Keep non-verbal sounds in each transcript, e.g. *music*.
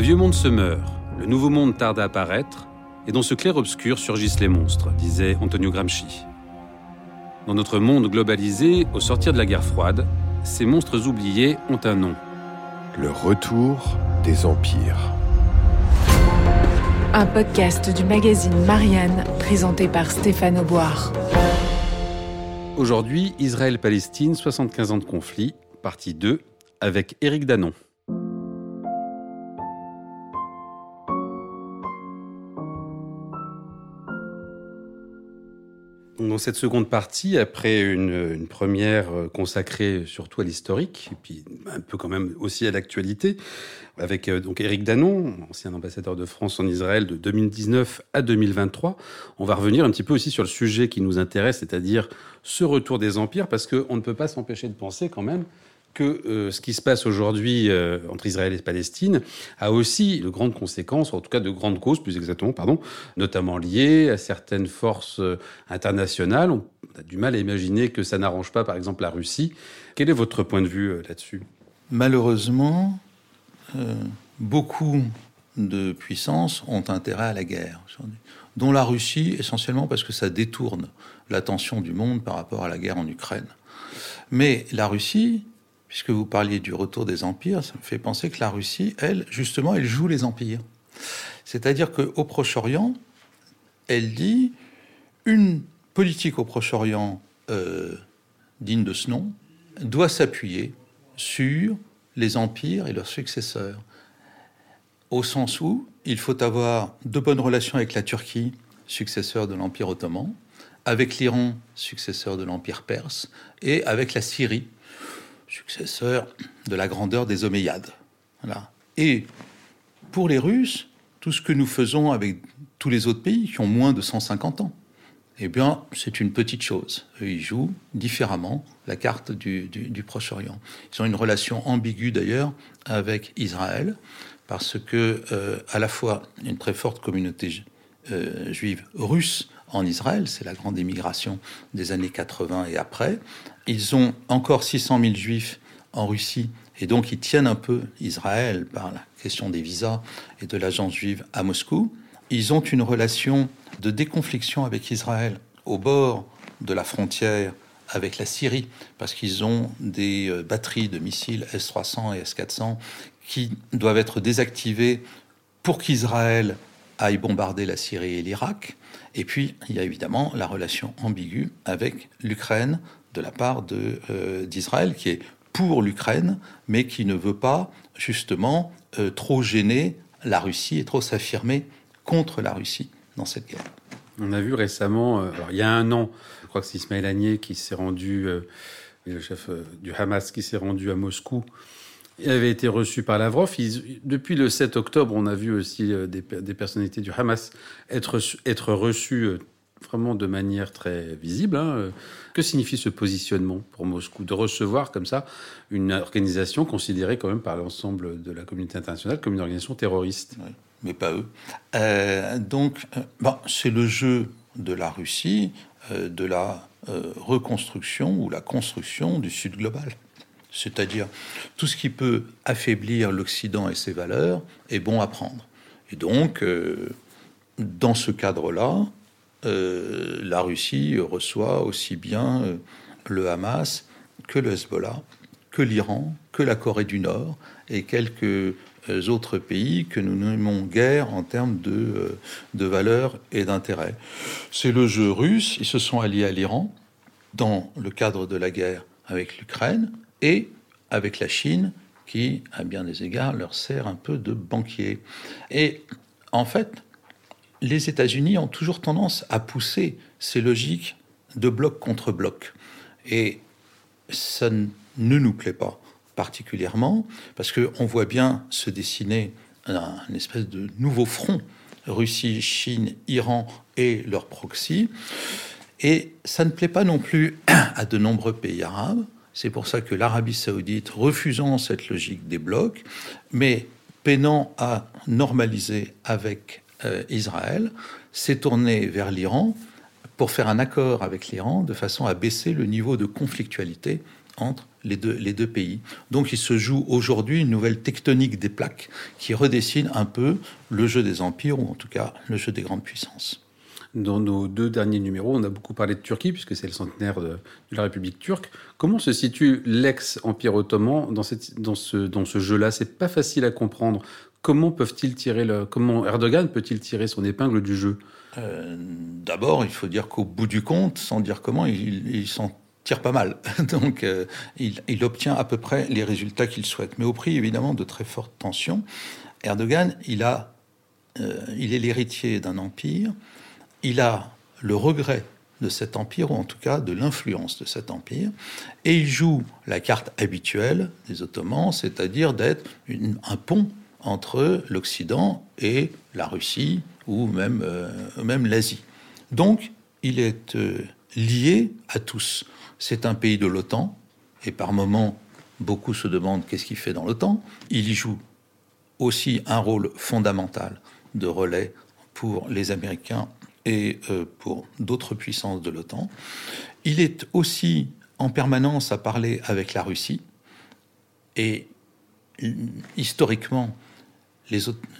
Le vieux monde se meurt, le nouveau monde tarde à apparaître, et dans ce clair-obscur surgissent les monstres, disait Antonio Gramsci. Dans notre monde globalisé, au sortir de la guerre froide, ces monstres oubliés ont un nom. Le retour des empires. Un podcast du magazine Marianne, présenté par Stéphane Auboire. Aujourd'hui, Israël-Palestine, 75 ans de conflit, partie 2, avec Éric Danon. Dans cette seconde partie, après une, première consacrée surtout à l'historique, et puis un peu quand même aussi à l'actualité, avec euh, donc Éric Danon, ancien ambassadeur de France en Israël de 2019 à 2023, on va revenir un petit peu aussi sur le sujet qui nous intéresse, c'est-à-dire ce retour des empires, parce qu'on ne peut pas s'empêcher de penser quand même que euh, ce qui se passe aujourd'hui euh, entre Israël et Palestine a aussi de grandes conséquences, en tout cas de grandes causes, plus exactement, pardon, notamment liées à certaines forces euh, internationales. On a du mal à imaginer que ça n'arrange pas, par exemple, la Russie. Quel est votre point de vue là-dessus? Malheureusement, beaucoup de puissances ont intérêt à la guerre, dont la Russie, essentiellement parce que ça détourne l'attention du monde par rapport à la guerre en Ukraine. Mais la Russie puisque vous parliez du retour des empires, ça me fait penser que la Russie, elle, justement, elle joue les empires. C'est-à-dire qu'au Proche-Orient, elle dit une politique au Proche-Orient euh, digne de ce nom doit s'appuyer sur les empires et leurs successeurs. Au sens où il faut avoir de bonnes relations avec la Turquie, successeur de l'Empire ottoman, avec l'Iran, successeur de l'Empire perse, et avec la Syrie, successeur de la grandeur des Omeyyades. Et pour les Russes, tout ce que nous faisons avec tous les autres pays qui ont moins de 150 ans, eh bien, c'est une petite chose. ils jouent différemment la carte du, Proche-Orient. Ils ont une relation ambiguë d'ailleurs avec Israël, parce que euh, à la fois une très forte communauté euh, juive russe en Israël, c'est la grande émigration des années 80 et après. Ils ont encore 600 000 juifs en Russie et donc ils tiennent un peu Israël par la question des visas et de l'agence juive à Moscou. Ils ont une relation de déconfliction avec Israël au bord de la frontière avec la Syrie, parce qu'ils ont des euh, batteries de missiles S-300 et S-400 qui doivent être désactivées pour qu'Israël aille bombarder la Syrie et l'Irak. Et puis, il y a évidemment la relation ambiguë avec l'Ukraine de la part euh, d'Israël, qui est pour l'Ukraine, mais qui ne veut pas justement euh, trop gêner la Russie et trop s'affirmer contre la Russie dans cette guerre. On a vu récemment, euh, il y a un an, je crois que c'est Ismaël Agnier qui s'est rendu, le chef du Hamas, qui s'est rendu à Moscou avait été reçu par Lavrov. depuis le 7 octobre, on a vu aussi euh, des, personnalités du Hamas être, être reçues euh, vraiment de manière très visible. Hein. Que signifie ce positionnement pour Moscou? De recevoir comme ça une organisation considérée quand même par l'ensemble de la communauté internationale comme une organisation terroriste? Mais pas eux. Euh, donc, c'est le jeu de la Russie, de la reconstruction ou la construction du Sud global c'est-à-dire tout ce qui peut affaiblir l'Occident et ses valeurs est bon à prendre. Et donc, euh, dans ce cadre-là, euh, la Russie reçoit aussi bien euh, le Hamas que le Hezbollah, que l'Iran, que la Corée du Nord et quelques autres pays que nous nommons guerre en termes de, de valeurs et d'intérêts. C'est le jeu russe, ils se sont alliés à l'Iran dans le cadre de la guerre avec l'Ukraine, et avec la Chine, qui, à bien des égards, leur sert un peu de banquier. Et en fait, les États-Unis ont toujours tendance à pousser ces logiques de bloc contre bloc. Et ça ne nous plaît pas particulièrement, parce qu'on voit bien se dessiner un, espèce de nouveau front, Russie, Chine, Iran et leurs proxys. Et ça ne plaît pas non plus à de nombreux pays arabes, c'est pour ça que l'Arabie saoudite, refusant cette logique des blocs, mais peinant à normaliser avec euh, Israël, s'est tournée vers l'Iran pour faire un accord avec l'Iran de façon à baisser le niveau de conflictualité entre les deux, les deux pays. Donc il se joue aujourd'hui une nouvelle tectonique des plaques qui redessine un peu le jeu des empires, ou en tout cas le jeu des grandes puissances. Dans nos deux derniers numéros, on a beaucoup parlé de Turquie, puisque c'est le centenaire de, la République turque. Comment se situe l'ex-empire ottoman dans, ce, jeu-là? C'est pas facile à comprendre. Comment peuvent-ils tirer comment Erdogan peut-il tirer son épingle du jeu? Euh, D'abord, il faut dire qu'au bout du compte, sans dire comment, il, s'en tire pas mal. *laughs* Donc, euh, il, il, obtient à peu près les résultats qu'il souhaite, mais au prix évidemment de très fortes tensions. Erdogan, il a, euh, il est l'héritier d'un empire il a le regret de cet empire, ou en tout cas de l'influence de cet empire, et il joue la carte habituelle des Ottomans, c'est-à-dire d'être un pont entre l'Occident et la Russie, ou même, euh, même l'Asie. Donc, il est euh, lié à tous. C'est un pays de l'OTAN, et par moments, beaucoup se demandent qu'est-ce qu'il fait dans l'OTAN. Il y joue aussi un rôle fondamental de relais pour les Américains et euh, pour d'autres puissances de l'OTAN. Il est aussi en permanence à parler avec la Russie. Et historiquement,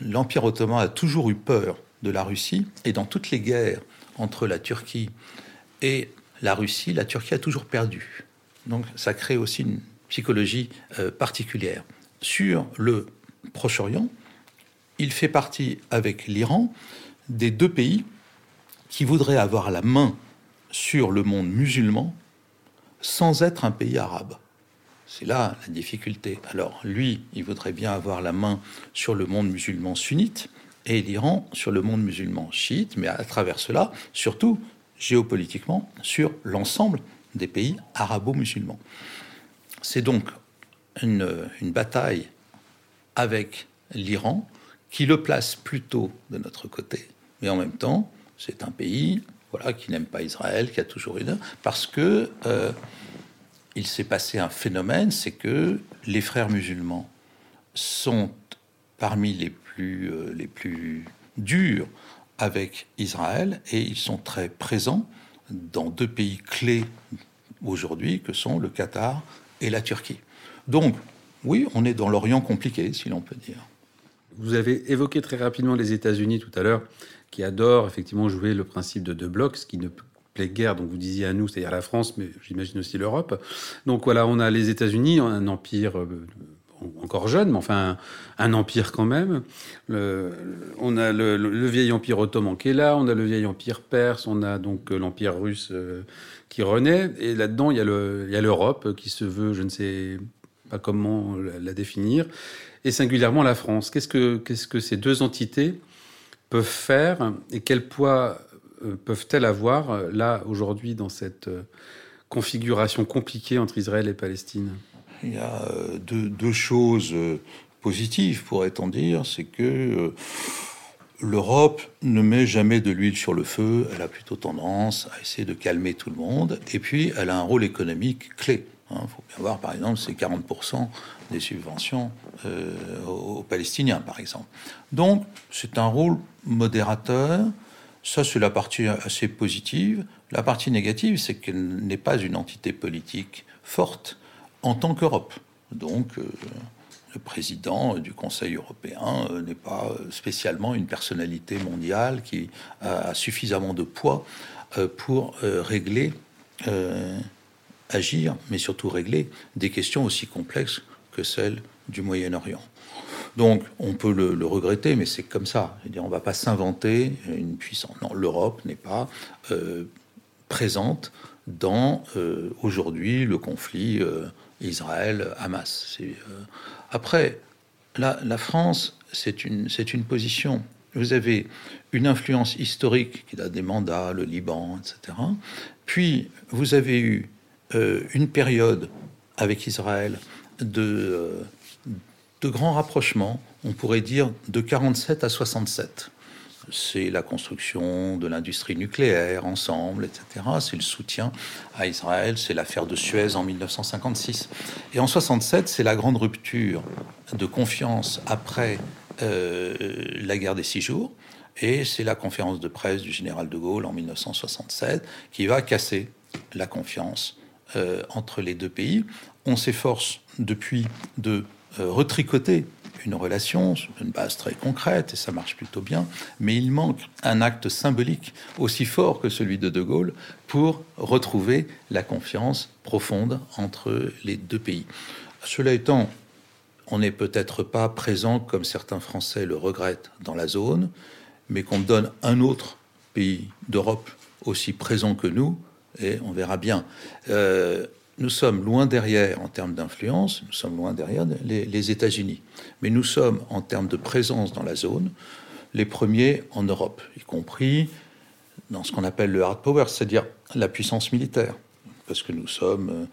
l'Empire ottoman a toujours eu peur de la Russie. Et dans toutes les guerres entre la Turquie et la Russie, la Turquie a toujours perdu. Donc ça crée aussi une psychologie euh, particulière. Sur le Proche-Orient, il fait partie avec l'Iran des deux pays qui voudrait avoir la main sur le monde musulman sans être un pays arabe. C'est là la difficulté. Alors lui, il voudrait bien avoir la main sur le monde musulman sunnite et l'Iran sur le monde musulman chiite, mais à travers cela, surtout géopolitiquement, sur l'ensemble des pays arabo-musulmans. C'est donc une, une bataille avec l'Iran qui le place plutôt de notre côté, mais en même temps, c'est un pays voilà, qui n'aime pas Israël, qui a toujours une... Parce que euh, il s'est passé un phénomène, c'est que les frères musulmans sont parmi les plus, euh, les plus durs avec Israël et ils sont très présents dans deux pays clés aujourd'hui que sont le Qatar et la Turquie. Donc, oui, on est dans l'Orient compliqué, si l'on peut dire. Vous avez évoqué très rapidement les États-Unis tout à l'heure qui adore effectivement jouer le principe de deux blocs, ce qui ne plaît guère, donc vous disiez à nous, c'est-à-dire la France, mais j'imagine aussi l'Europe. Donc voilà, on a les États-Unis, un empire euh, encore jeune, mais enfin un, empire quand même. on a le, vieil empire ottoman qui est là, on a le vieil empire perse, on a donc l'empire russe euh, qui renaît, et là-dedans il y a l'Europe qui se veut, je ne sais pas comment la, définir, et singulièrement la France. Qu'est-ce que, qu'est-ce que ces deux entités peuvent faire et quel poids euh, peuvent-elles avoir euh, là aujourd'hui dans cette euh, configuration compliquée entre Israël et Palestine? Il y a deux, choses positives, pourrait-on dire, c'est que l'Europe ne met jamais de l'huile sur le feu, elle a plutôt tendance à essayer de calmer tout le monde, et puis elle a un rôle économique clé. Il hein. faut bien voir, par exemple, c'est 40% des subventions aux Palestiniens, par exemple. Donc, c'est un rôle modérateur. Ça, c'est la partie assez positive. La partie négative, c'est qu'elle n'est pas une entité politique forte en tant qu'Europe. Donc, euh, le président du Conseil européen euh, n'est pas spécialement une personnalité mondiale qui a suffisamment de poids euh, pour régler, agir, mais surtout régler des questions aussi complexes que celles du Moyen-Orient. Donc, on peut le, regretter, mais c'est comme ça. on ne va pas s'inventer une puissance. Non, l'Europe n'est pas euh, présente dans euh, aujourd'hui le conflit euh, Israël-Hamas. après, la, France, c'est une, une position. Vous avez une influence historique qui a des mandats, le Liban, etc. Puis, vous avez eu une période avec Israël de de grands rapprochements, on pourrait dire de 47 à 67. C'est la construction de l'industrie nucléaire ensemble, etc. C'est le soutien à Israël, c'est l'affaire de Suez en 1956. Et en 67, c'est la grande rupture de confiance après euh, la guerre des six jours. Et c'est la conférence de presse du général de Gaulle en 1967 qui va casser la confiance euh, entre les deux pays on s'efforce depuis de euh, retricoter une relation sur une base très concrète, et ça marche plutôt bien, mais il manque un acte symbolique aussi fort que celui de De Gaulle pour retrouver la confiance profonde entre les deux pays. Cela étant, on n'est peut-être pas présent comme certains Français le regrettent dans la zone, mais qu'on donne un autre pays d'Europe aussi présent que nous, et on verra bien. Euh, nous sommes loin derrière en termes d'influence, nous sommes loin derrière les, États-Unis. Mais nous sommes, en termes de présence dans la zone, les premiers en Europe, y compris dans ce qu'on appelle le hard power, c'est-à-dire la puissance militaire. Parce que nous sommes euh,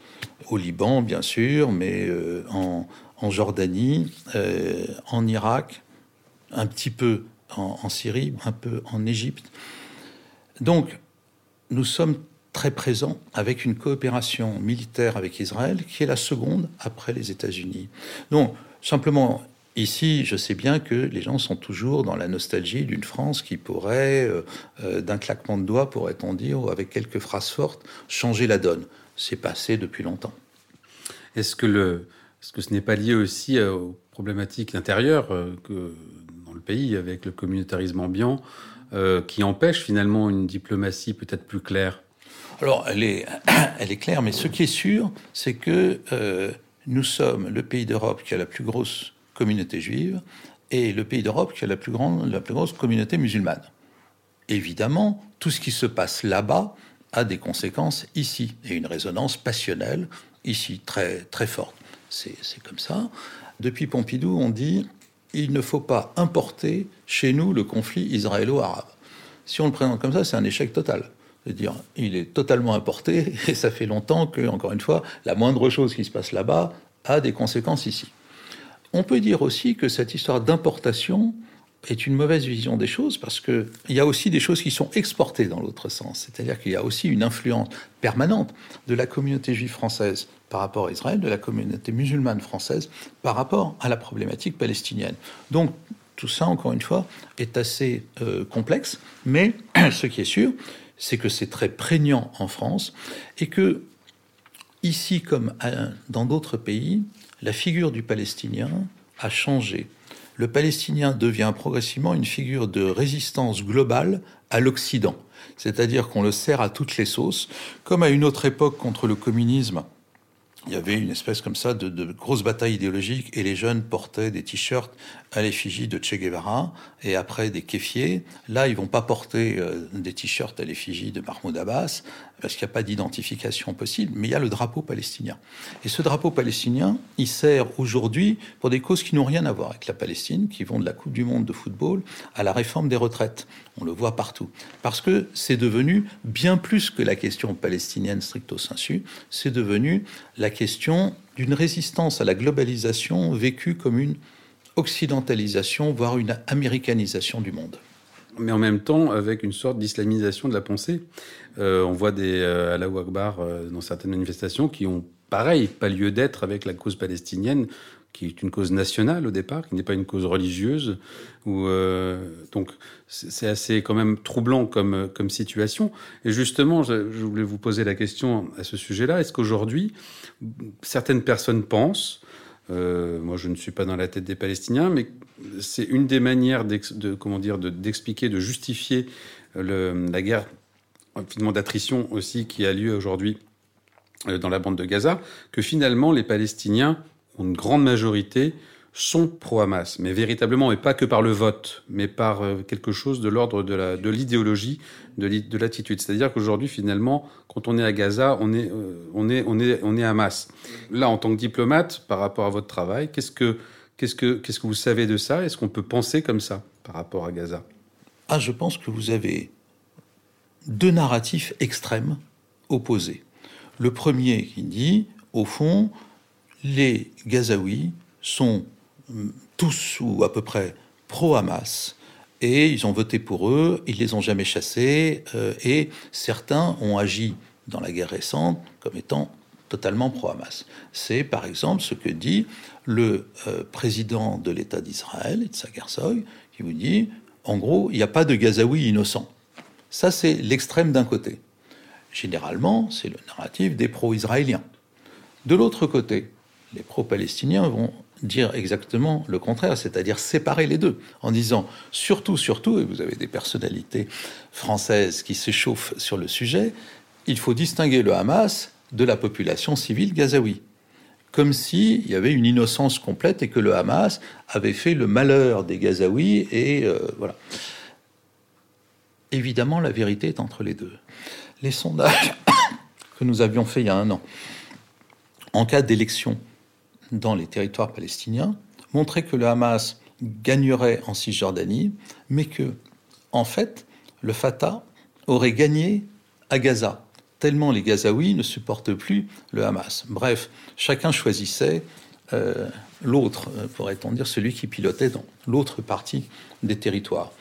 au Liban, bien sûr, mais euh, en, Jordanie, en Irak, un petit peu en Syrie, un peu en Égypte. Donc, nous sommes très présent avec une coopération militaire avec Israël qui est la seconde après les États-Unis. Donc, simplement, Ici, je sais bien que les gens sont toujours dans la nostalgie d'une France qui pourrait, euh, euh, d'un claquement de doigts, pourrait-on dire, ou avec quelques phrases fortes, changer la donne. C'est passé depuis longtemps. Est-ce que, le, est-ce que ce n'est pas lié aussi euh, aux problématiques intérieures que dans le pays, avec le communautarisme ambiant, qui empêche finalement une diplomatie peut-être plus claire? Alors, elle est, *clears throat* elle est claire, mais ce qui est sûr, c'est que euh, nous sommes le pays d'Europe qui a la plus grosse communauté juive et le pays d'Europe qui a la plus, grande, la plus grosse communauté musulmane. Évidemment, tout ce qui se passe là-bas a des conséquences ici et une résonance passionnelle ici très, très forte. C'est comme ça. Depuis Pompidou, on dit il ne faut pas importer chez nous le conflit israélo-arabe. Si on le présente comme ça, c'est un échec total dire il est totalement importé et ça fait longtemps que, encore une fois, la moindre chose qui se passe là-bas a des conséquences ici. On peut dire aussi que cette histoire d'importation est une mauvaise vision des choses parce qu'il y a aussi des choses qui sont exportées dans l'autre sens. C'est-à-dire qu'il y a aussi une influence permanente de la communauté juive française par rapport à Israël, de la communauté musulmane française par rapport à la problématique palestinienne. Donc tout ça, encore une fois, est assez euh, complexe, mais *clears throat* ce qui est sûr, c'est que c'est très prégnant en France et que, ici comme dans d'autres pays, la figure du Palestinien a changé. Le Palestinien devient progressivement une figure de résistance globale à l'Occident. C'est-à-dire qu'on le sert à toutes les sauces, comme à une autre époque contre le communisme il y avait une espèce comme ça de, de, grosse bataille idéologique et les jeunes portaient des t-shirts à l'effigie de Che Guevara et après des kéfiers. Là, ils vont pas porter euh, des t-shirts à l'effigie de Mahmoud Abbas parce qu'il n'y a pas d'identification possible, mais il y a le drapeau palestinien. Et ce drapeau palestinien, il sert aujourd'hui pour des causes qui n'ont rien à voir avec la Palestine, qui vont de la Coupe du Monde de football à la réforme des retraites. On le voit partout. Parce que c'est devenu bien plus que la question palestinienne stricto sensu, c'est devenu la question d'une résistance à la globalisation vécue comme une occidentalisation, voire une américanisation du monde mais en même temps avec une sorte d'islamisation de la pensée. Euh, on voit des euh, Allahu Akbar euh, dans certaines manifestations qui ont, pareil, pas lieu d'être avec la cause palestinienne, qui est une cause nationale au départ, qui n'est pas une cause religieuse. Ou, donc c'est assez quand même troublant comme, comme situation. Et justement, je, je voulais vous poser la question à ce sujet-là. Est-ce qu'aujourd'hui, certaines personnes pensent euh, moi, je ne suis pas dans la tête des Palestiniens, mais c'est une des manières de comment dire d'expliquer, de, justifier le, la guerre finalement d'attrition aussi qui a lieu aujourd'hui euh, dans la bande de Gaza, que finalement les Palestiniens ont une grande majorité sont pro-Hamas, mais véritablement, et pas que par le vote, mais par euh, quelque chose de l'ordre de l'idéologie, de l'attitude. C'est-à-dire qu'aujourd'hui, finalement, quand on est à Gaza, on est, euh, on est, on est, on est Hamas. Là, en tant que diplomate, par rapport à votre travail, qu'est-ce que, que, que vous savez de ça? Est-ce qu'on peut penser comme ça par rapport à Gaza? Ah, je pense que vous avez deux narratifs extrêmes opposés. Le premier qui dit, au fond, les Gazaouis sont tous ou à peu près pro-Hamas. Et ils ont voté pour eux, ils les ont jamais chassés, euh, et certains ont agi dans la guerre récente comme étant totalement pro-Hamas. C'est par exemple ce que dit le euh, président de l'État d'Israël, Itzhak Herzog, qui vous dit, en gros, il n'y a pas de Gazaouis innocents. Ça, c'est l'extrême d'un côté. Généralement, c'est le narratif des pro-israéliens. De l'autre côté, les pro-palestiniens vont dire exactement le contraire, c'est-à-dire séparer les deux, en disant surtout, surtout, et vous avez des personnalités françaises qui s'échauffent sur le sujet, il faut distinguer le Hamas de la population civile gazaoui. Comme s'il y avait une innocence complète et que le Hamas avait fait le malheur des Gazaouis et euh, voilà. Évidemment, la vérité est entre les deux. Les sondages *coughs* que nous avions faits il y a un an, en cas d'élection dans les territoires palestiniens montrait que le Hamas gagnerait en Cisjordanie, mais que, en fait, le Fatah aurait gagné à Gaza, tellement les Gazaouis ne supportent plus le Hamas. Bref, chacun choisissait euh, l'autre, euh, pourrait-on dire, celui qui pilotait dans l'autre partie des territoires.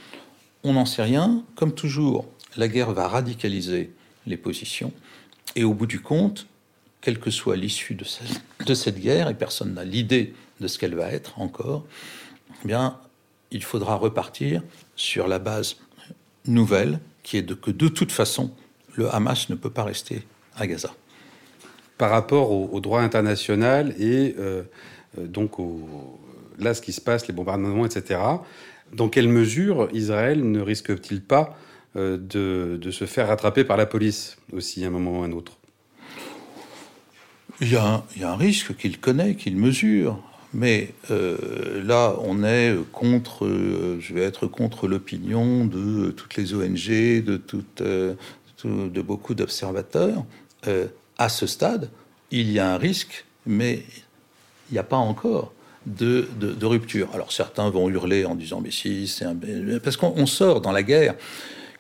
On n'en sait rien. Comme toujours, la guerre va radicaliser les positions. Et au bout du compte, quelle que soit l'issue de, cette, guerre, et personne n'a l'idée de ce qu'elle va être encore, eh il faudra repartir sur la base nouvelle, qui est que de toute façon, le Hamas ne peut pas rester à Gaza. Par rapport au, droit international et euh, euh, donc là, ce qui se passe, les bombardements, etc., dans quelle mesure Israël ne risque-t-il pas euh, de, se faire rattraper par la police aussi à un moment ou à un autre? Il y, a un, risque qu'il connaît, qu'il mesure. Mais euh, là, on est contre, euh, je vais être contre l'opinion de toutes les ONG, de, euh, de beaucoup d'observateurs. à ce stade, il y a un risque, mais il n'y a pas encore de, de, rupture. Alors certains vont hurler en disant mais si, c'est un... Parce qu'on sort dans la guerre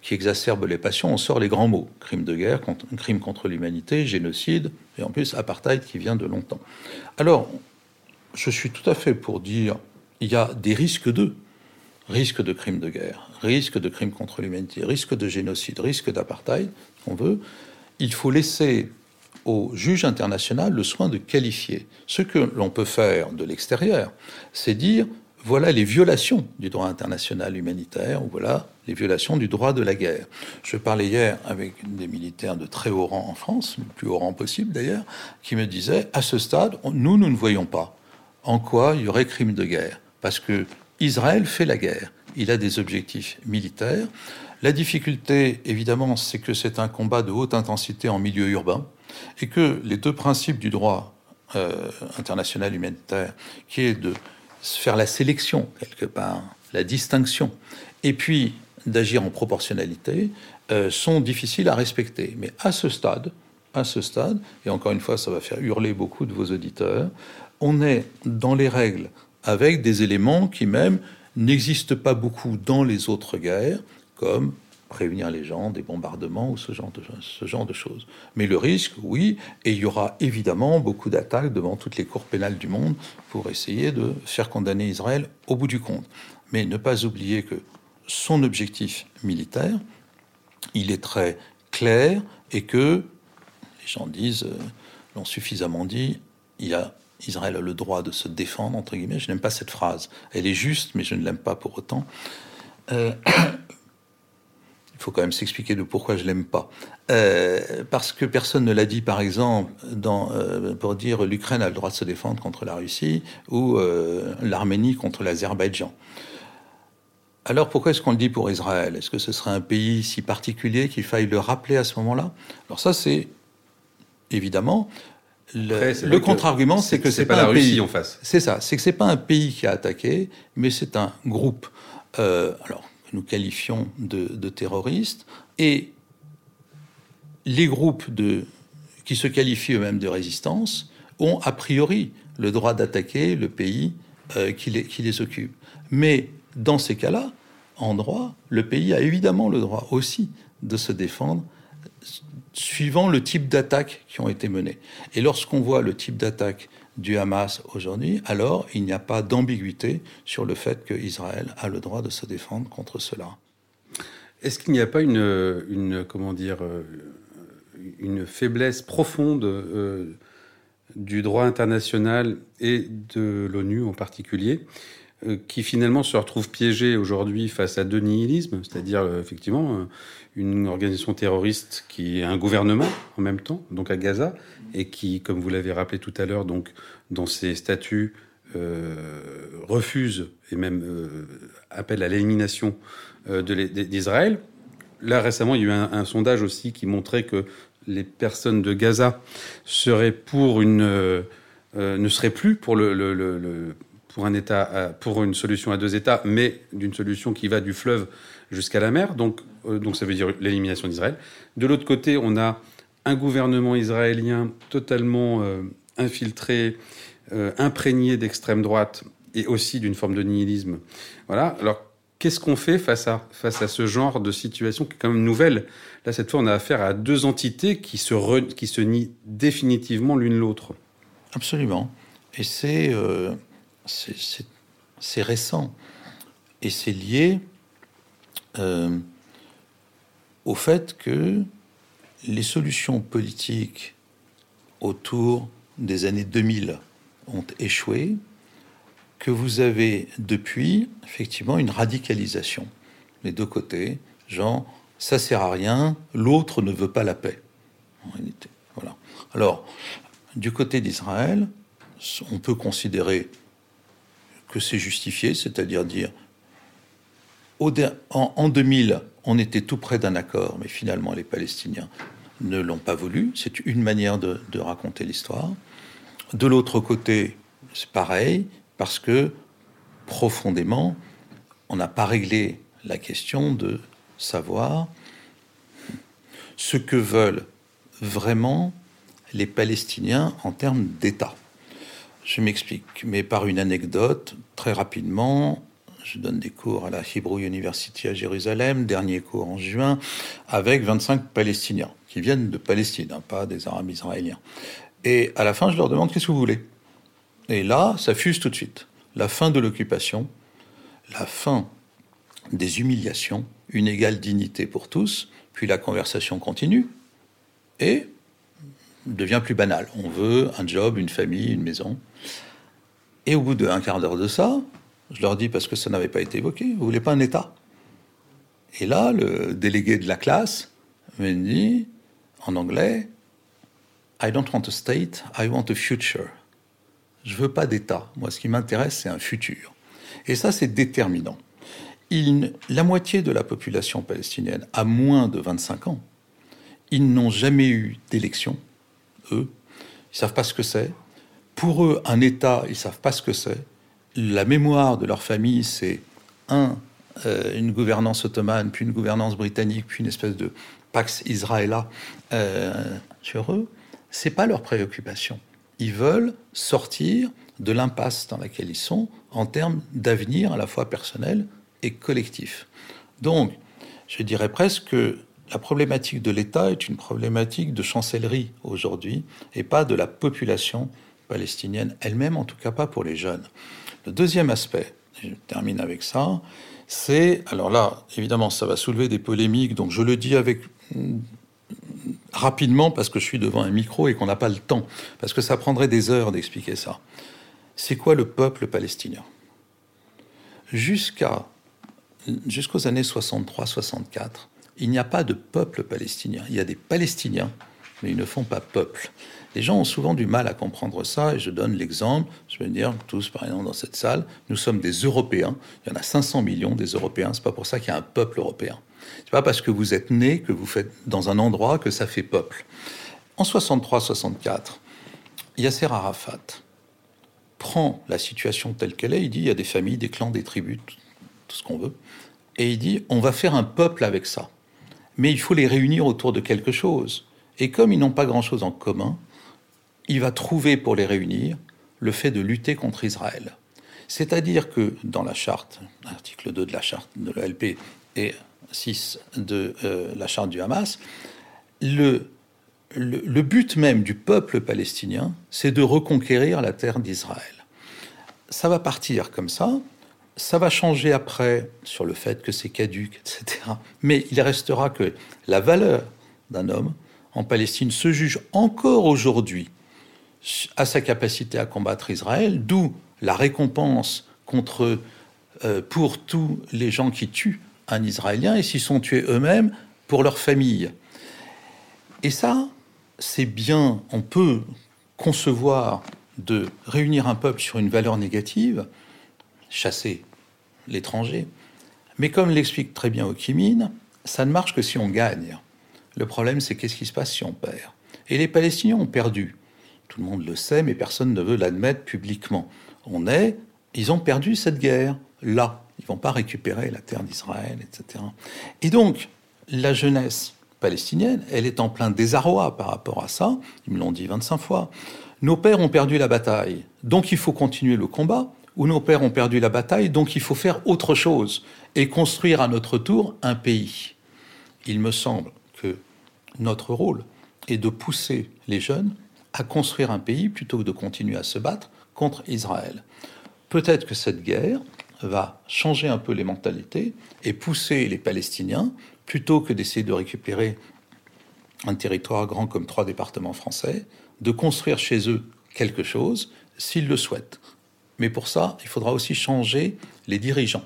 qui exacerbe les passions, on sort les grands mots. Crime de guerre, crime contre l'humanité, génocide, et en plus apartheid qui vient de longtemps. Alors, je suis tout à fait pour dire, il y a des risques de risque de crime de guerre, risque de crime contre l'humanité, risque de génocide, risque d'apartheid, on veut. Il faut laisser au juge international le soin de qualifier. Ce que l'on peut faire de l'extérieur, c'est dire voilà les violations du droit international humanitaire, ou voilà les violations du droit de la guerre. Je parlais hier avec des militaires de très haut rang en France, le plus haut rang possible d'ailleurs, qui me disaient, à ce stade, nous, nous ne voyons pas en quoi il y aurait crime de guerre, parce que Israël fait la guerre, il a des objectifs militaires. La difficulté, évidemment, c'est que c'est un combat de haute intensité en milieu urbain, et que les deux principes du droit euh, international humanitaire, qui est de faire la sélection quelque part, la distinction, et puis d'agir en proportionnalité, euh, sont difficiles à respecter. Mais à ce stade, à ce stade, et encore une fois, ça va faire hurler beaucoup de vos auditeurs, on est dans les règles avec des éléments qui même n'existent pas beaucoup dans les autres guerres, comme prévenir les gens des bombardements ou ce genre de, ce genre de choses. Mais le risque, oui, et il y aura évidemment beaucoup d'attaques devant toutes les cours pénales du monde pour essayer de faire condamner Israël au bout du compte. Mais ne pas oublier que son objectif militaire, il est très clair et que les gens disent, euh, l'ont suffisamment dit, il a Israël a le droit de se défendre, entre guillemets. Je n'aime pas cette phrase. Elle est juste, mais je ne l'aime pas pour autant. Euh, il faut quand même s'expliquer de pourquoi je l'aime pas. Euh, parce que personne ne l'a dit, par exemple, dans, euh, pour dire l'Ukraine a le droit de se défendre contre la Russie ou euh, l'Arménie contre l'Azerbaïdjan. Alors pourquoi est-ce qu'on le dit pour Israël? Est-ce que ce serait un pays si particulier qu'il faille le rappeler à ce moment-là? Alors ça, c'est évidemment le, contre-argument, c'est que c'est pas, la un Russie pays. en face. C'est ça, c'est que c'est pas un pays qui a attaqué, mais c'est un groupe. alors nous qualifions de, terroristes, et les groupes qui se qualifient eux-mêmes de résistance ont a priori le droit d'attaquer le pays euh, qui, les, qui les occupe. Mais dans ces cas-là, en droit, le pays a évidemment le droit aussi de se défendre suivant le type d'attaques qui ont été menées. Et lorsqu'on voit le type d'attaque du Hamas aujourd'hui, alors il n'y a pas d'ambiguïté sur le fait qu'Israël a le droit de se défendre contre cela. Est-ce qu'il n'y a pas une, comment dire, euh, une faiblesse profonde euh, du droit international et de l'ONU en particulier? Qui finalement se retrouve piégé aujourd'hui face à deux nihilismes, c'est-à-dire euh, effectivement euh, une organisation terroriste qui est un gouvernement en même temps, donc à Gaza, et qui, comme vous l'avez rappelé tout à l'heure, donc dans ses statuts refuse et même appelle à l'élimination d'Israël. Là récemment, il y a eu un, sondage aussi qui montrait que les personnes de Gaza seraient pour une ne seraient plus pour le pour un État, euh, pour une solution à deux États, mais d'une solution qui va du fleuve jusqu'à la mer. Donc, euh, donc ça veut dire l'élimination d'Israël. De l'autre côté, on a un gouvernement israélien totalement euh, infiltré, imprégné d'extrême droite et aussi d'une forme de nihilisme. Voilà. Alors, qu'est-ce qu'on fait face à, face à ce genre de situation qui est quand même nouvelle? Là, cette fois, on a affaire à deux entités qui se, qui se nient définitivement l'une l'autre. Absolument. Et c'est c'est récent. Et c'est lié euh, au fait que les solutions politiques autour des années 2000 ont échoué, que vous avez depuis effectivement une radicalisation les deux côtés, genre ça sert à rien, l'autre ne veut pas la paix. Alors, du côté d'Israël, on peut considérer c'est justifié, c'est-à-dire dire en, 2000, on était tout près d'un accord, mais finalement les Palestiniens ne l'ont pas voulu. C'est une manière de, raconter l'histoire. De l'autre côté, c'est pareil, parce que profondément, on n'a pas réglé la question de savoir ce que veulent vraiment les Palestiniens en termes d'État. Je m'explique, mais par une anecdote, très rapidement. Je donne des cours à la Hebrew University à Jérusalem, dernier cours en juin, avec 25 Palestiniens, qui viennent de Palestine, hein, pas des Arabes israéliens. Et à la fin, je leur demande qu'est-ce que vous voulez? Et là, ça fuse tout de suite. La fin de l'occupation, la fin des humiliations, une égale dignité pour tous, puis la conversation continue, et devient plus banal. On veut un job, une famille, une maison. Et au bout d'un quart d'heure de ça, je leur dis, parce que ça n'avait pas été évoqué, vous voulez pas un État? Et là, le délégué de la classe me dit, en anglais, I don't want a state, I want a future. Je veux pas d'État. Moi, ce qui m'intéresse, c'est un futur. Et ça, c'est déterminant. La moitié de la population palestinienne a moins de 25 ans. Ils n'ont jamais eu d'élection eux. Ils savent pas ce que c'est. Pour eux, un État, ils savent pas ce que c'est. La mémoire de leur famille, c'est un, euh, une gouvernance ottomane, puis une gouvernance britannique, puis une espèce de Pax Israëla euh, sur eux. C'est pas leur préoccupation. Ils veulent sortir de l'impasse dans laquelle ils sont en termes d'avenir à la fois personnel et collectif. Donc, je dirais presque que la problématique de l'État est une problématique de chancellerie aujourd'hui et pas de la population palestinienne elle-même, en tout cas pas pour les jeunes. Le deuxième aspect, je termine avec ça, c'est, alors là, évidemment, ça va soulever des polémiques, donc je le dis avec mm, rapidement parce que je suis devant un micro et qu'on n'a pas le temps, parce que ça prendrait des heures d'expliquer ça. C'est quoi le peuple palestinien? Jusqu'à jusqu'aux années 63-64, il n'y a pas de peuple palestinien. Il y a des Palestiniens, mais ils ne font pas peuple. Les gens ont souvent du mal à comprendre ça, et je donne l'exemple, je vais dire, tous par exemple dans cette salle, nous sommes des Européens, il y en a 500 millions des Européens, c'est pas pour ça qu'il y a un peuple européen. C'est pas parce que vous êtes né, que vous faites dans un endroit, que ça fait peuple. En 63-64, Yasser Arafat prend la situation telle qu'elle est, il dit, il y a des familles, des clans, des tribus, tout ce qu'on veut, et il dit, on va faire un peuple avec ça mais il faut les réunir autour de quelque chose. Et comme ils n'ont pas grand-chose en commun, il va trouver pour les réunir le fait de lutter contre Israël. C'est-à-dire que dans la charte, article 2 de la charte de l'ELP et 6 de euh, la charte du Hamas, le, le but même du peuple palestinien, c'est de reconquérir la terre d'Israël. Ça va partir comme ça, ça va changer après sur le fait que c'est caduque, etc. Mais il restera que la valeur d'un homme en Palestine se juge encore aujourd'hui à sa capacité à combattre Israël, d'où la récompense contre, euh, pour tous les gens qui tuent un Israélien et s'ils sont tués eux-mêmes pour leur famille. Et ça, c'est bien, on peut concevoir de réunir un peuple sur une valeur négative, chasser l'étranger, mais comme l'explique très bien Okimine, ça ne marche que si on gagne. Le problème, c'est qu'est-ce qui se passe si on perd? Et les Palestiniens ont perdu. Tout le monde le sait, mais personne ne veut l'admettre publiquement. On est, ils ont perdu cette guerre là. Ils vont pas récupérer la terre d'Israël, etc. Et donc, la jeunesse palestinienne, elle est en plein désarroi par rapport à ça. Ils me l'ont dit 25 fois. Nos pères ont perdu la bataille, donc il faut continuer le combat. Ou nos pères ont perdu la bataille, donc il faut faire autre chose et construire à notre tour un pays. Il me semble que notre rôle est de pousser les jeunes à construire un pays plutôt que de continuer à se battre contre Israël. Peut-être que cette guerre va changer un peu les mentalités et pousser les Palestiniens, plutôt que d'essayer de récupérer un territoire grand comme trois départements français, de construire chez eux quelque chose s'ils le souhaitent. Mais pour ça, il faudra aussi changer les dirigeants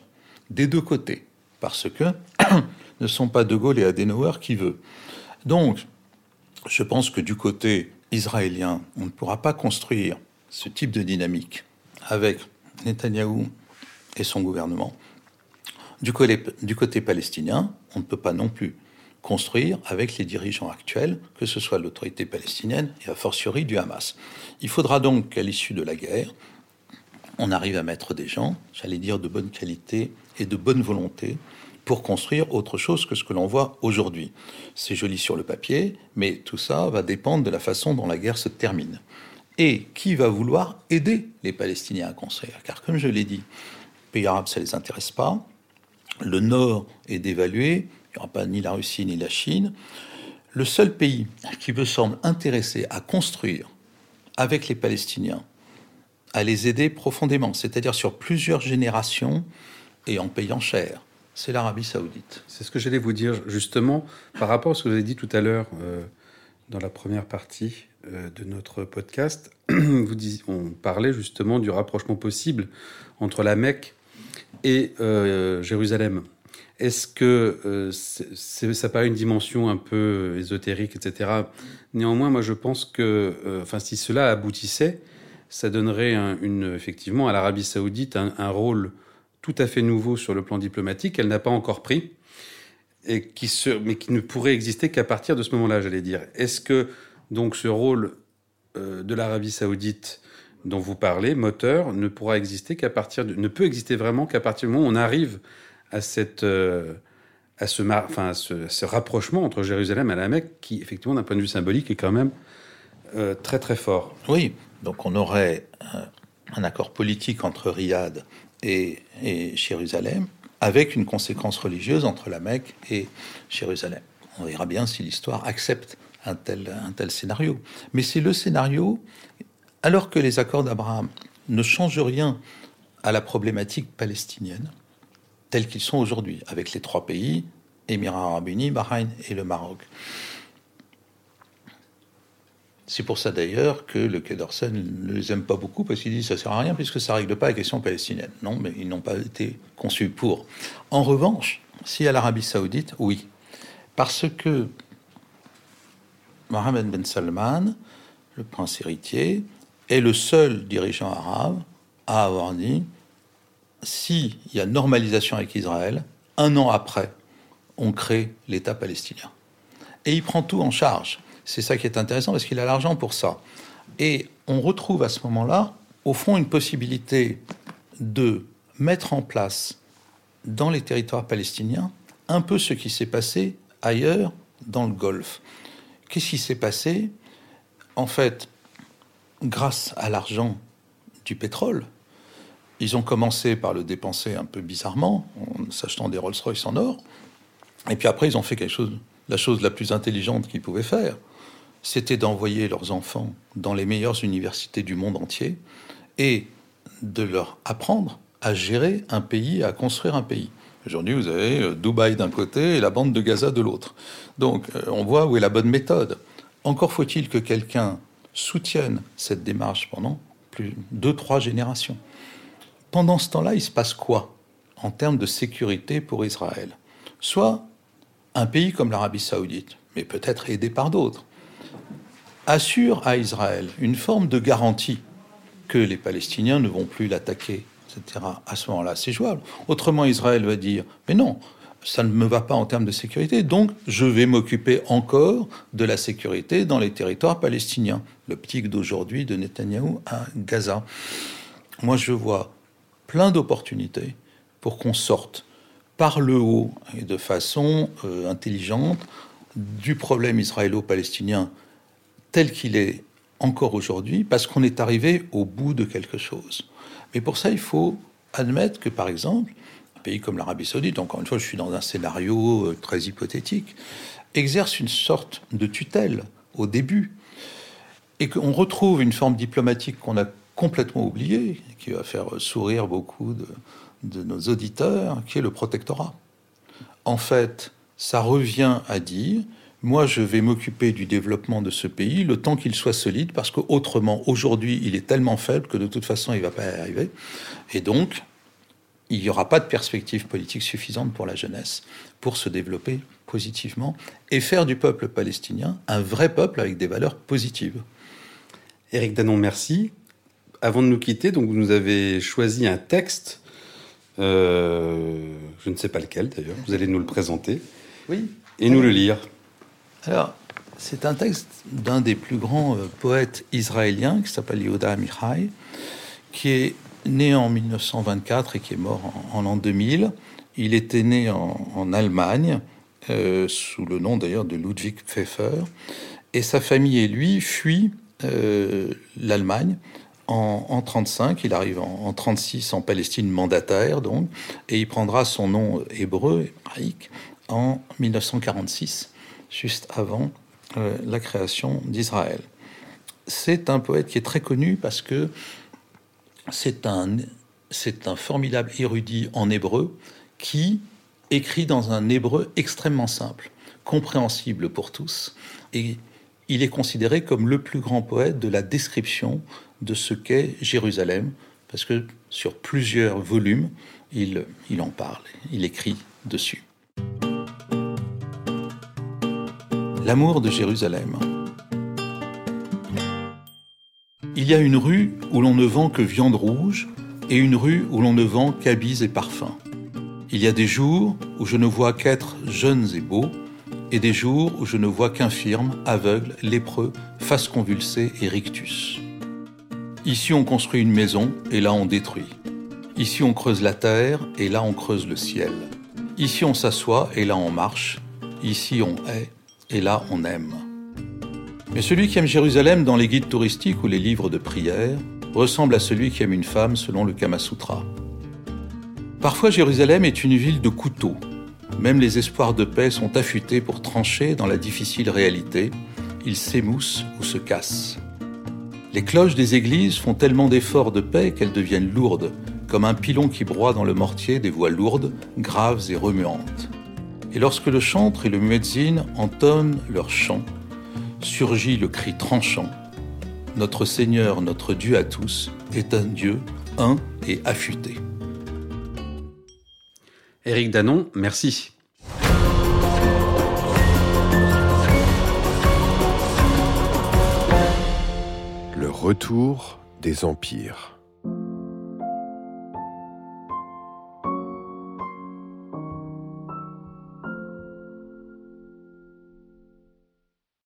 des deux côtés, parce que *clears throat* ne sont pas De Gaulle et Adenauer qui veut. Donc, je pense que du côté israélien, on ne pourra pas construire ce type de dynamique avec Netanyahou et son gouvernement. Du côté, du côté palestinien, on ne peut pas non plus construire avec les dirigeants actuels, que ce soit l'autorité palestinienne et a fortiori du Hamas. Il faudra donc qu'à l'issue de la guerre, on arrive à mettre des gens, j'allais dire de bonne qualité et de bonne volonté, pour construire autre chose que ce que l'on voit aujourd'hui. C'est joli sur le papier, mais tout ça va dépendre de la façon dont la guerre se termine. Et qui va vouloir aider les Palestiniens à construire? Car comme je l'ai dit, les pays arabes, ça ne les intéresse pas. Le Nord est dévalué, il n'y aura pas ni la Russie ni la Chine. Le seul pays qui me semble intéressé à construire avec les Palestiniens, à les aider profondément, c'est-à-dire sur plusieurs générations et en payant cher, c'est l'Arabie saoudite. C'est ce que j'allais vous dire justement par rapport à ce que vous avez dit tout à l'heure euh, dans la première partie euh, de notre podcast. *clears throat* on parlait justement du rapprochement possible entre la Mecque et euh, Jérusalem. Est-ce que ça pas une dimension un peu ésotérique, etc. Néanmoins, moi, je pense que, si cela aboutissait, ça donnerait une, effectivement à l'Arabie saoudite un rôle tout à fait nouveau sur le plan diplomatique, qu'elle n'a pas encore pris, et qui se, mais qui ne pourrait exister qu'à partir de ce moment-là, j'allais dire. Est-ce que donc ce rôle euh, de l'Arabie saoudite dont vous parlez, moteur, ne pourra exister qu'à partir ne peut exister vraiment qu'à partir du moment où on arrive à cette euh, à ce, enfin, ce, rapprochement entre Jérusalem et la Mecque, qui effectivement d'un point de vue symbolique est quand même euh, très très fort. Oui, donc on aurait un accord politique entre Riyad et, Jérusalem, avec une conséquence religieuse entre la Mecque et Jérusalem. On verra bien si l'histoire accepte un tel, un tel scénario. Mais c'est le scénario, alors que les accords d'Abraham ne changent rien à la problématique palestinienne, tels qu'ils sont aujourd'hui, avec les trois pays, Émirats arabes unis, Bahreïn et le Maroc. C'est pour ça d'ailleurs que le Quai d'Orsay ne les aime pas beaucoup parce qu'il dit ça sert à rien puisque ça règle pas la question palestinienne. Non, mais ils n'ont pas été conçus pour. En revanche, si à l'Arabie Saoudite, oui, parce que Mohamed Ben Salman, le prince héritier, est le seul dirigeant arabe à avoir dit s'il y a normalisation avec Israël, un an après, on crée l'État palestinien. Et il prend tout en charge. C'est ça qui est intéressant parce qu'il a l'argent pour ça. Et on retrouve à ce moment-là, au fond, une possibilité de mettre en place dans les territoires palestiniens un peu ce qui s'est passé ailleurs dans le Golfe. Qu'est-ce qui s'est passé? En fait, grâce à l'argent du pétrole, ils ont commencé par le dépenser un peu bizarrement, en s'achetant des Rolls-Royce en or, et puis après ils ont fait quelque chose, la chose la plus intelligente qu'ils pouvaient faire, c'était d'envoyer leurs enfants dans les meilleures universités du monde entier et de leur apprendre à gérer un pays, à construire un pays. Aujourd'hui, vous avez euh, Dubaï d'un côté et la bande de Gaza de l'autre. Donc, euh, on voit où est la bonne méthode. Encore faut-il que quelqu'un soutienne cette démarche pendant plus deux, trois générations pendant ce temps-là, il se passe quoi en termes de sécurité pour Israël? Soit un pays comme l'Arabie saoudite, mais peut-être aidé par d'autres, assure à Israël une forme de garantie que les Palestiniens ne vont plus l'attaquer, etc. À ce moment-là, c'est jouable. Autrement, Israël va dire, mais non, ça ne me va pas en termes de sécurité, donc je vais m'occuper encore de la sécurité dans les territoires palestiniens. L'optique d'aujourd'hui de Netanyahou à Gaza. Moi, je vois plein d'opportunités pour qu'on sorte par le haut et de façon euh, intelligente du problème israélo-palestinien tel qu'il est encore aujourd'hui, parce qu'on est arrivé au bout de quelque chose. Mais pour ça, il faut admettre que, par exemple, un pays comme l'Arabie saoudite, encore une fois, je suis dans un scénario euh, très hypothétique, exerce une sorte de tutelle au début, et qu'on retrouve une forme diplomatique qu'on a complètement oubliée, qui va faire sourire beaucoup de, de nos auditeurs, qui est le protectorat. En fait, ça revient à dire, moi je vais m'occuper du développement de ce pays le temps qu'il soit solide, parce qu'autrement, aujourd'hui, il est tellement faible que de toute façon, il ne va pas y arriver. Et donc, il n'y aura pas de perspective politique suffisante pour la jeunesse pour se développer positivement et faire du peuple palestinien un vrai peuple avec des valeurs positives. Éric Danon, merci. Avant de nous quitter, donc vous nous avez choisi un texte, euh, je ne sais pas lequel d'ailleurs, vous allez nous le présenter oui. et nous le lire. Alors, c'est un texte d'un des plus grands euh, poètes israéliens qui s'appelle Yehuda Amichai, qui est né en 1924 et qui est mort en, l'an 2000. Il était né en, Allemagne, euh, sous le nom d'ailleurs de Ludwig Pfeffer, et sa famille et lui fuient euh, l'Allemagne en, en 35. Il arrive en, en 36 en Palestine mandataire, donc, et il prendra son nom hébreu, hébraïque, en 1946, juste avant euh, la création d'Israël. C'est un poète qui est très connu parce que c'est un, c'est un formidable érudit en hébreu qui écrit dans un hébreu extrêmement simple, compréhensible pour tous, et il est considéré comme le plus grand poète de la description de ce qu'est Jérusalem, parce que sur plusieurs volumes, il, il en parle, il écrit dessus. L'amour de Jérusalem. Il y a une rue où l'on ne vend que viande rouge et une rue où l'on ne vend qu'habits et parfums. Il y a des jours où je ne vois qu'être jeunes et beaux et des jours où je ne vois qu'infirmes, aveugles, lépreux, face convulsée et rictus. Ici on construit une maison et là on détruit. Ici on creuse la terre et là on creuse le ciel. Ici on s'assoit et là on marche. Ici on hait et là on aime. Mais celui qui aime Jérusalem dans les guides touristiques ou les livres de prière ressemble à celui qui aime une femme selon le Kama Sutra. Parfois Jérusalem est une ville de couteaux. Même les espoirs de paix sont affûtés pour trancher dans la difficile réalité. Ils s'émoussent ou se cassent. Les cloches des églises font tellement d'efforts de paix qu'elles deviennent lourdes, comme un pilon qui broie dans le mortier des voix lourdes, graves et remuantes. Et lorsque le chantre et le muezzin entonnent leur chant, surgit le cri tranchant. Notre Seigneur, notre Dieu à tous, est un Dieu un et affûté. Éric Danon, merci. Le retour des empires.